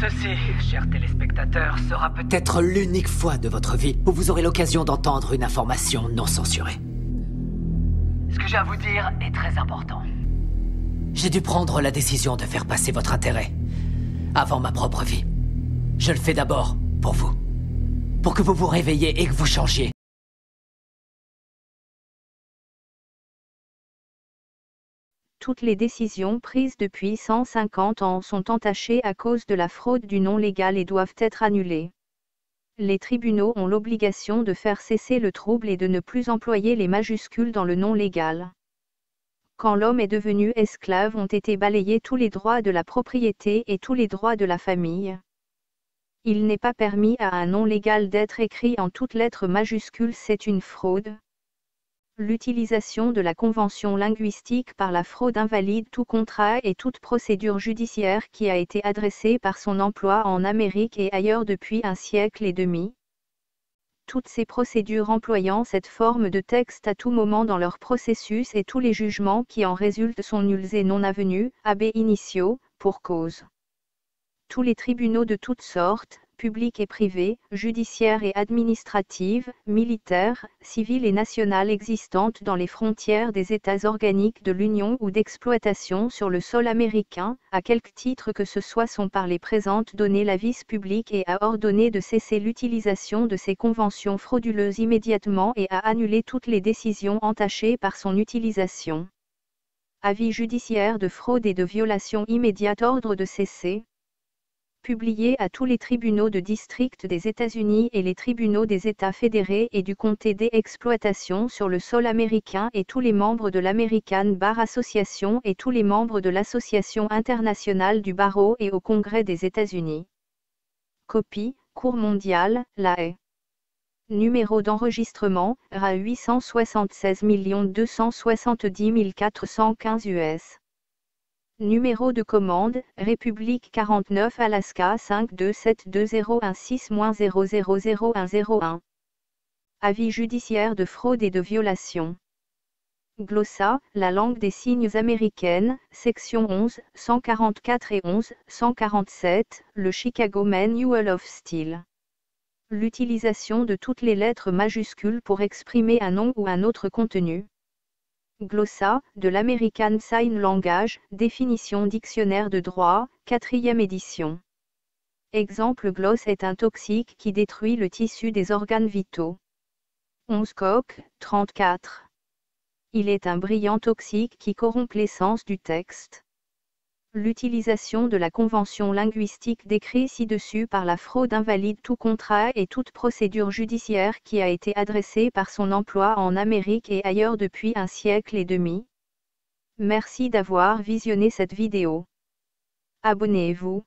Ceci, chers téléspectateurs, sera peut-être l'unique fois de votre vie où vous aurez l'occasion d'entendre une information non censurée. Ce que j'ai à vous dire est très important. J'ai dû prendre la décision de faire passer votre intérêt avant ma propre vie. Je le fais d'abord pour vous. Pour que vous vous réveilliez et que vous changiez. Toutes les décisions prises depuis 150 ans sont entachées à cause de la fraude du non légal et doivent être annulées. Les tribunaux ont l'obligation de faire cesser le trouble et de ne plus employer les majuscules dans le non légal. Quand l'homme est devenu esclave ont été balayés tous les droits de la propriété et tous les droits de la famille. Il n'est pas permis à un non légal d'être écrit en toutes lettres majuscules, c'est une fraude. L'utilisation de la convention linguistique par la fraude invalide tout contrat et toute procédure judiciaire qui a été adressée par son emploi en Amérique et ailleurs depuis un siècle et demi. Toutes ces procédures employant cette forme de texte à tout moment dans leur processus et tous les jugements qui en résultent sont nuls et non avenus, ab initio, pour cause. Tous les tribunaux de toutes sortes, publiques et privées, judiciaires et administratives, militaires, civiles et nationales existantes dans les frontières des États organiques de l'Union ou d'exploitation sur le sol américain, à quelque titre que ce soit sont par les présentes données la vice publique et a ordonné de cesser l'utilisation de ces conventions frauduleuses immédiatement et a annulé toutes les décisions entachées par son utilisation. Avis judiciaire de fraude et de violation immédiate ordre de cesser, publié à tous les tribunaux de district des États-Unis et les tribunaux des États fédérés et du comté des exploitations sur le sol américain et tous les membres de l'American Bar Association et tous les membres de l'Association internationale du barreau et au Congrès des États-Unis. Copie, Cour mondiale, La Haye. Numéro d'enregistrement, RA 876 270 415 US. Numéro de commande, République 49 Alaska 5272016-000101. Avis judiciaire de fraude et de violation. Glossa, la langue des signes américaine, section 11, 144 et 11, 147, le Chicago Manual of Steel. L'utilisation de toutes les lettres majuscules pour exprimer un nom ou un autre contenu. Glossa, de l'American Sign Language, définition dictionnaire de droit, quatrième édition. Exemple gloss est un toxique qui détruit le tissu des organes vitaux. 11 coq, 34. Il est un brillant toxique qui corrompt l'essence du texte. L'utilisation de la convention linguistique décrit ci-dessus par la fraude invalide tout contrat et toute procédure judiciaire qui a été adressée par son emploi en Amérique et ailleurs depuis un siècle et demi. Merci d'avoir visionné cette vidéo. Abonnez-vous.